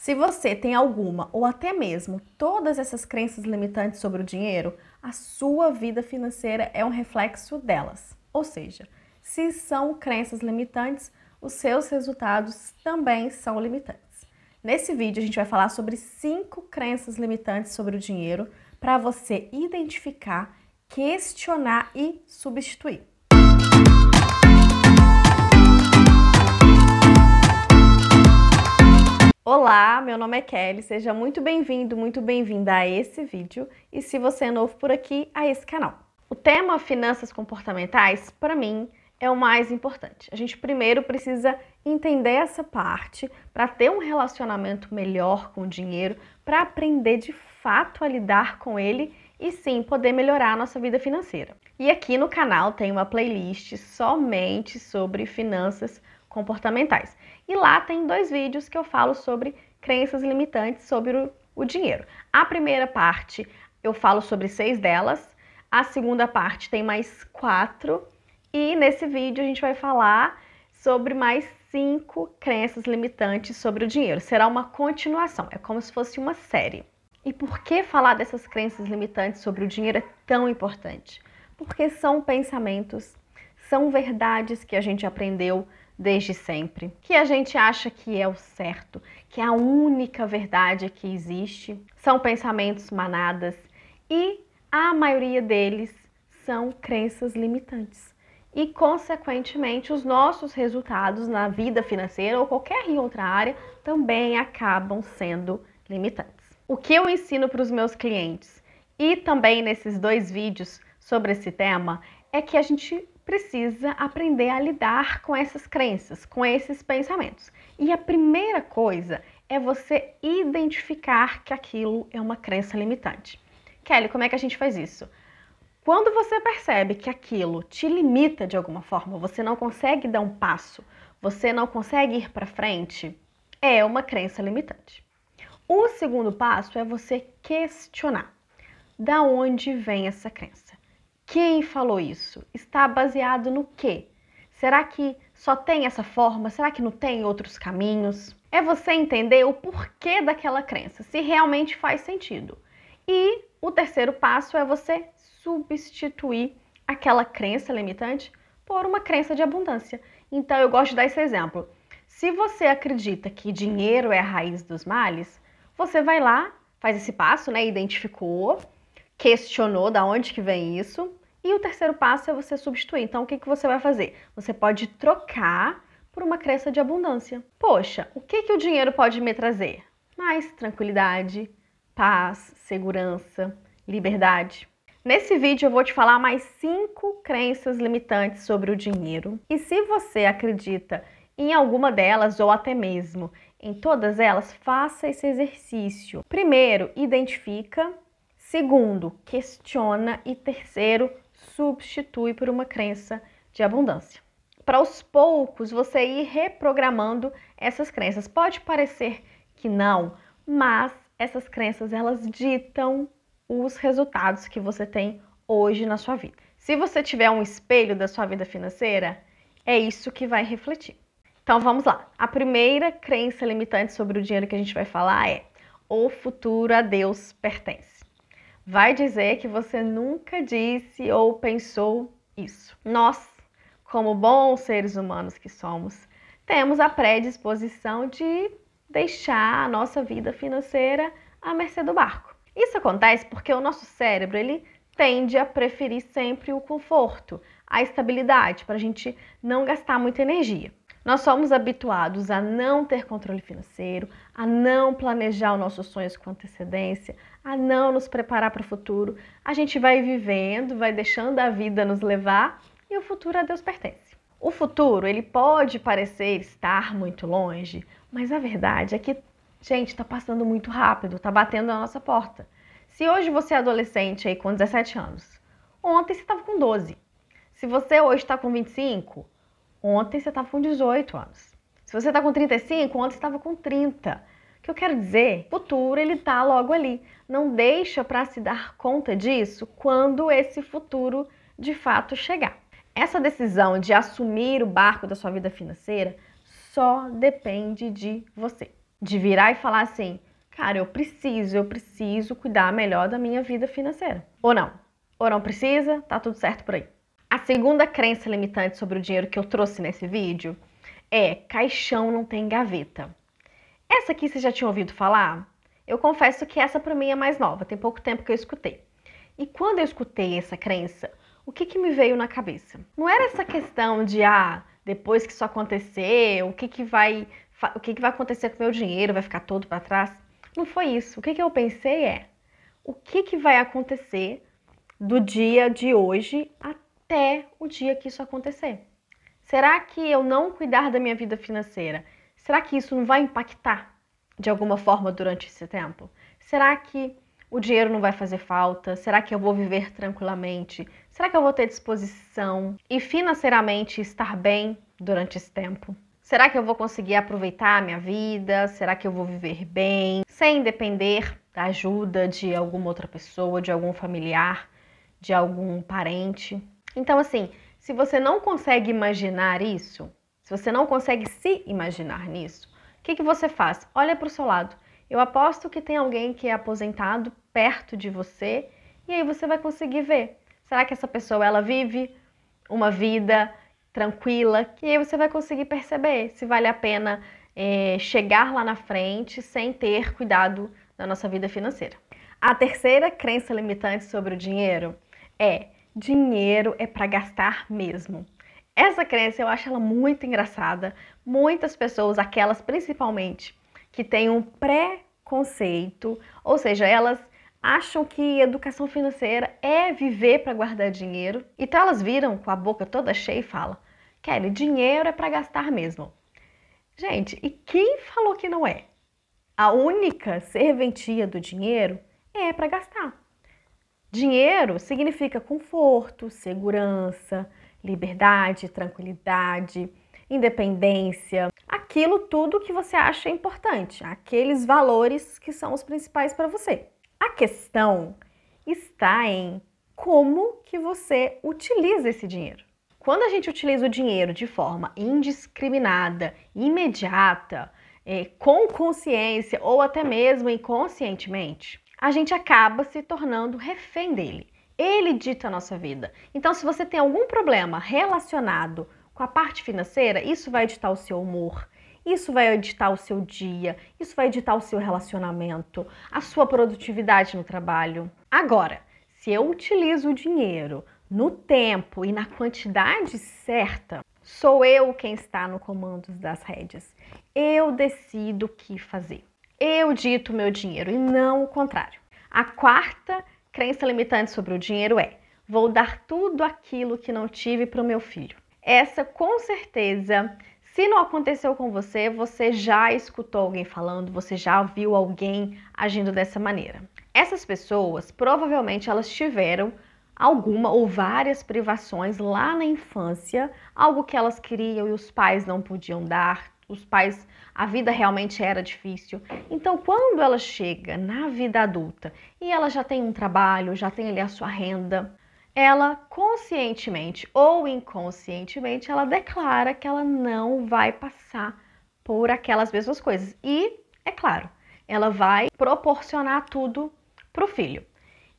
Se você tem alguma ou até mesmo todas essas crenças limitantes sobre o dinheiro, a sua vida financeira é um reflexo delas. Ou seja, se são crenças limitantes, os seus resultados também são limitantes. Nesse vídeo a gente vai falar sobre cinco crenças limitantes sobre o dinheiro para você identificar, questionar e substituir. Olá, meu nome é Kelly, seja muito bem-vindo, muito bem-vinda a esse vídeo e se você é novo por aqui, a esse canal. O tema finanças comportamentais, para mim, é o mais importante. A gente primeiro precisa entender essa parte para ter um relacionamento melhor com o dinheiro, para aprender de fato a lidar com ele e sim poder melhorar a nossa vida financeira. E aqui no canal tem uma playlist somente sobre finanças comportamentais. E lá tem dois vídeos que eu falo sobre crenças limitantes sobre o, o dinheiro. A primeira parte eu falo sobre seis delas, a segunda parte tem mais quatro, e nesse vídeo a gente vai falar sobre mais cinco crenças limitantes sobre o dinheiro. Será uma continuação, é como se fosse uma série. E por que falar dessas crenças limitantes sobre o dinheiro é tão importante? Porque são pensamentos, são verdades que a gente aprendeu desde sempre, que a gente acha que é o certo, que é a única verdade que existe. São pensamentos manadas e a maioria deles são crenças limitantes. E, consequentemente, os nossos resultados na vida financeira ou qualquer outra área também acabam sendo limitantes. O que eu ensino para os meus clientes e também nesses dois vídeos sobre esse tema é que a gente precisa aprender a lidar com essas crenças, com esses pensamentos. E a primeira coisa é você identificar que aquilo é uma crença limitante. Kelly, como é que a gente faz isso? Quando você percebe que aquilo te limita de alguma forma, você não consegue dar um passo, você não consegue ir para frente, é uma crença limitante. O segundo passo é você questionar. Da onde vem essa crença? Quem falou isso? Está baseado no quê? Será que só tem essa forma? Será que não tem outros caminhos? É você entender o porquê daquela crença, se realmente faz sentido. E o terceiro passo é você substituir aquela crença limitante por uma crença de abundância. Então eu gosto de dar esse exemplo. Se você acredita que dinheiro é a raiz dos males, você vai lá, faz esse passo, né? Identificou, questionou da onde que vem isso, e o terceiro passo é você substituir. Então, o que, que você vai fazer? Você pode trocar por uma crença de abundância. Poxa, o que, que o dinheiro pode me trazer? Mais tranquilidade, paz, segurança, liberdade. Nesse vídeo eu vou te falar mais cinco crenças limitantes sobre o dinheiro. E se você acredita em alguma delas ou até mesmo em todas elas, faça esse exercício. Primeiro, identifica. Segundo, questiona. E terceiro, substitui por uma crença de abundância. Para aos poucos você ir reprogramando essas crenças. Pode parecer que não, mas essas crenças elas ditam os resultados que você tem hoje na sua vida. Se você tiver um espelho da sua vida financeira, é isso que vai refletir. Então vamos lá. A primeira crença limitante sobre o dinheiro que a gente vai falar é: o futuro a Deus pertence vai dizer que você nunca disse ou pensou isso. Nós, como bons seres humanos que somos, temos a predisposição de deixar a nossa vida financeira à mercê do barco. Isso acontece porque o nosso cérebro ele tende a preferir sempre o conforto, a estabilidade, para a gente não gastar muita energia. Nós somos habituados a não ter controle financeiro, a não planejar os nossos sonhos com antecedência, a não nos preparar para o futuro. A gente vai vivendo, vai deixando a vida nos levar e o futuro a Deus pertence. O futuro, ele pode parecer estar muito longe, mas a verdade é que, gente, está passando muito rápido, está batendo na nossa porta. Se hoje você é adolescente aí com 17 anos, ontem você estava com 12. Se você hoje está com 25, Ontem você estava com 18 anos. Se você está com 35, ontem você estava com 30. O que eu quero dizer, o futuro ele está logo ali. Não deixa para se dar conta disso quando esse futuro de fato chegar. Essa decisão de assumir o barco da sua vida financeira só depende de você. De virar e falar assim: cara, eu preciso, eu preciso cuidar melhor da minha vida financeira. Ou não? Ou não precisa? Tá tudo certo por aí. A segunda crença limitante sobre o dinheiro que eu trouxe nesse vídeo é caixão não tem gaveta. Essa aqui você já tinha ouvido falar? Eu confesso que essa para mim é mais nova, tem pouco tempo que eu escutei. E quando eu escutei essa crença, o que, que me veio na cabeça? Não era essa questão de, ah, depois que isso acontecer, o que, que vai o que, que vai acontecer com o meu dinheiro, vai ficar todo para trás? Não foi isso. O que, que eu pensei é, o que, que vai acontecer do dia de hoje até o dia que isso acontecer? Será que eu não cuidar da minha vida financeira, será que isso não vai impactar de alguma forma durante esse tempo? Será que o dinheiro não vai fazer falta? Será que eu vou viver tranquilamente? Será que eu vou ter disposição e financeiramente estar bem durante esse tempo? Será que eu vou conseguir aproveitar a minha vida? Será que eu vou viver bem, sem depender da ajuda de alguma outra pessoa, de algum familiar, de algum parente? Então, assim, se você não consegue imaginar isso, se você não consegue se imaginar nisso, o que, que você faz? Olha para o seu lado. Eu aposto que tem alguém que é aposentado perto de você e aí você vai conseguir ver. Será que essa pessoa ela vive uma vida tranquila, que aí você vai conseguir perceber se vale a pena é, chegar lá na frente sem ter cuidado da nossa vida financeira. A terceira crença limitante sobre o dinheiro é dinheiro é para gastar mesmo. Essa crença eu acho ela muito engraçada. Muitas pessoas, aquelas principalmente que têm um preconceito, ou seja, elas acham que educação financeira é viver para guardar dinheiro. Então elas viram com a boca toda cheia e falam: Kelly, dinheiro é para gastar mesmo. Gente, e quem falou que não é? A única serventia do dinheiro é para gastar. Dinheiro significa conforto, segurança, liberdade, tranquilidade, independência, aquilo tudo que você acha importante, aqueles valores que são os principais para você. A questão está em como que você utiliza esse dinheiro. Quando a gente utiliza o dinheiro de forma indiscriminada, imediata, é, com consciência ou até mesmo inconscientemente, a gente acaba se tornando refém dele. Ele dita a nossa vida. Então, se você tem algum problema relacionado com a parte financeira, isso vai ditar o seu humor, isso vai editar o seu dia, isso vai editar o seu relacionamento, a sua produtividade no trabalho. Agora, se eu utilizo o dinheiro no tempo e na quantidade certa, sou eu quem está no comando das rédeas. Eu decido o que fazer. Eu dito meu dinheiro e não o contrário. A quarta crença limitante sobre o dinheiro é: vou dar tudo aquilo que não tive para o meu filho. Essa com certeza se não aconteceu com você, você já escutou alguém falando, você já viu alguém agindo dessa maneira. Essas pessoas provavelmente elas tiveram alguma ou várias privações lá na infância, algo que elas queriam e os pais não podiam dar. Os pais, a vida realmente era difícil. Então, quando ela chega na vida adulta e ela já tem um trabalho, já tem ali a sua renda, ela conscientemente ou inconscientemente ela declara que ela não vai passar por aquelas mesmas coisas. E, é claro, ela vai proporcionar tudo para o filho.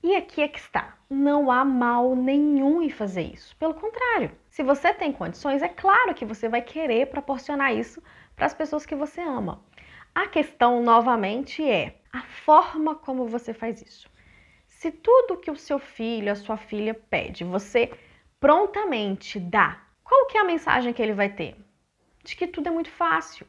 E aqui é que está. Não há mal nenhum em fazer isso. Pelo contrário, se você tem condições, é claro que você vai querer proporcionar isso para as pessoas que você ama. A questão, novamente, é a forma como você faz isso. Se tudo que o seu filho, a sua filha pede, você prontamente dá, qual que é a mensagem que ele vai ter? De que tudo é muito fácil,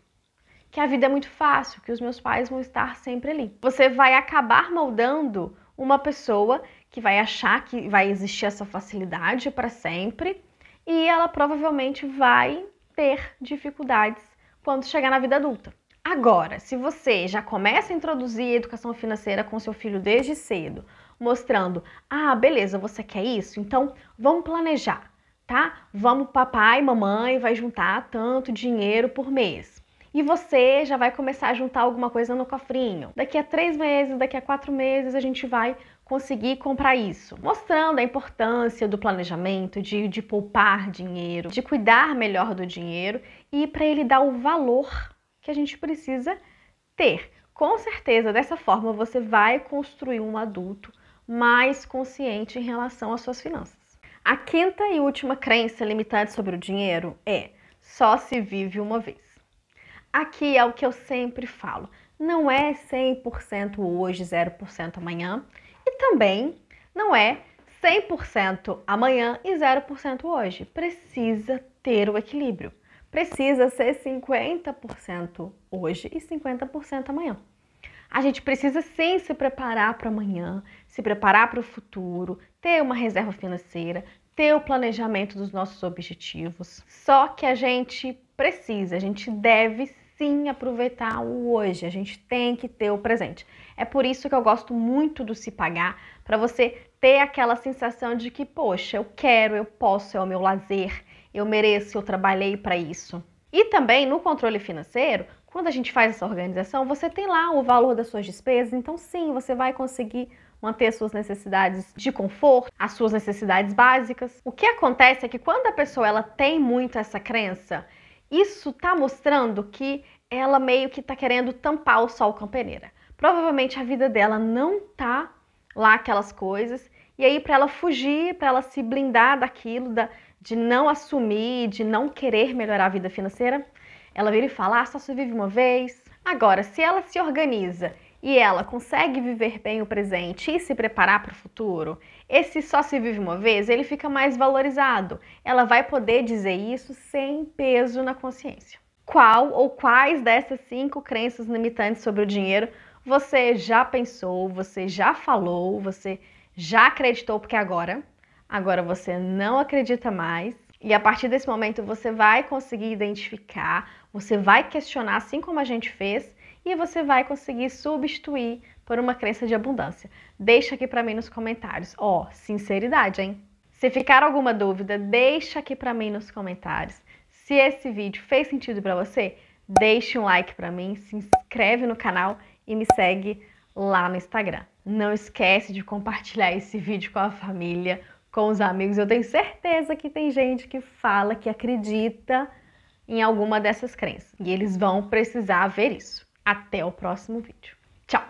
que a vida é muito fácil, que os meus pais vão estar sempre ali. Você vai acabar moldando uma pessoa que vai achar que vai existir essa facilidade para sempre e ela provavelmente vai ter dificuldades quando chegar na vida adulta. Agora, se você já começa a introduzir a educação financeira com seu filho desde cedo, mostrando: ah, beleza, você quer isso? Então vamos planejar, tá? Vamos, papai e mamãe vai juntar tanto dinheiro por mês. E você já vai começar a juntar alguma coisa no cofrinho. Daqui a três meses, daqui a quatro meses, a gente vai conseguir comprar isso. Mostrando a importância do planejamento, de, de poupar dinheiro, de cuidar melhor do dinheiro e para ele dar o valor que a gente precisa ter. Com certeza, dessa forma você vai construir um adulto mais consciente em relação às suas finanças. A quinta e última crença limitante sobre o dinheiro é só se vive uma vez. Aqui é o que eu sempre falo. Não é 100% hoje, 0% amanhã. E também não é 100% amanhã e 0% hoje. Precisa ter o equilíbrio. Precisa ser 50% hoje e 50% amanhã. A gente precisa sim se preparar para amanhã, se preparar para o futuro, ter uma reserva financeira, ter o planejamento dos nossos objetivos. Só que a gente precisa, a gente deve sim aproveitar o hoje, a gente tem que ter o presente. É por isso que eu gosto muito do se pagar, para você ter aquela sensação de que, poxa, eu quero, eu posso, é o meu lazer, eu mereço, eu trabalhei para isso. E também no controle financeiro, quando a gente faz essa organização, você tem lá o valor das suas despesas, então sim, você vai conseguir manter as suas necessidades de conforto, as suas necessidades básicas. O que acontece é que quando a pessoa ela tem muito essa crença, isso está mostrando que ela meio que está querendo tampar o sol com a peneira. Provavelmente a vida dela não tá lá aquelas coisas e aí para ela fugir, para ela se blindar daquilo, da, de não assumir, de não querer melhorar a vida financeira, ela vira e fala: ah, só se vive uma vez. Agora, se ela se organiza e ela consegue viver bem o presente e se preparar para o futuro, esse só se vive uma vez, ele fica mais valorizado. Ela vai poder dizer isso sem peso na consciência. Qual ou quais dessas cinco crenças limitantes sobre o dinheiro você já pensou, você já falou, você já acreditou, porque agora, agora você não acredita mais. E a partir desse momento você vai conseguir identificar, você vai questionar, assim como a gente fez, e você vai conseguir substituir por uma crença de abundância. Deixa aqui para mim nos comentários. Ó, oh, sinceridade, hein? Se ficar alguma dúvida, deixa aqui para mim nos comentários. Se esse vídeo fez sentido para você, deixe um like para mim, se inscreve no canal e me segue lá no Instagram. Não esquece de compartilhar esse vídeo com a família, com os amigos. Eu tenho certeza que tem gente que fala, que acredita em alguma dessas crenças. E eles vão precisar ver isso. Até o próximo vídeo. Tchau!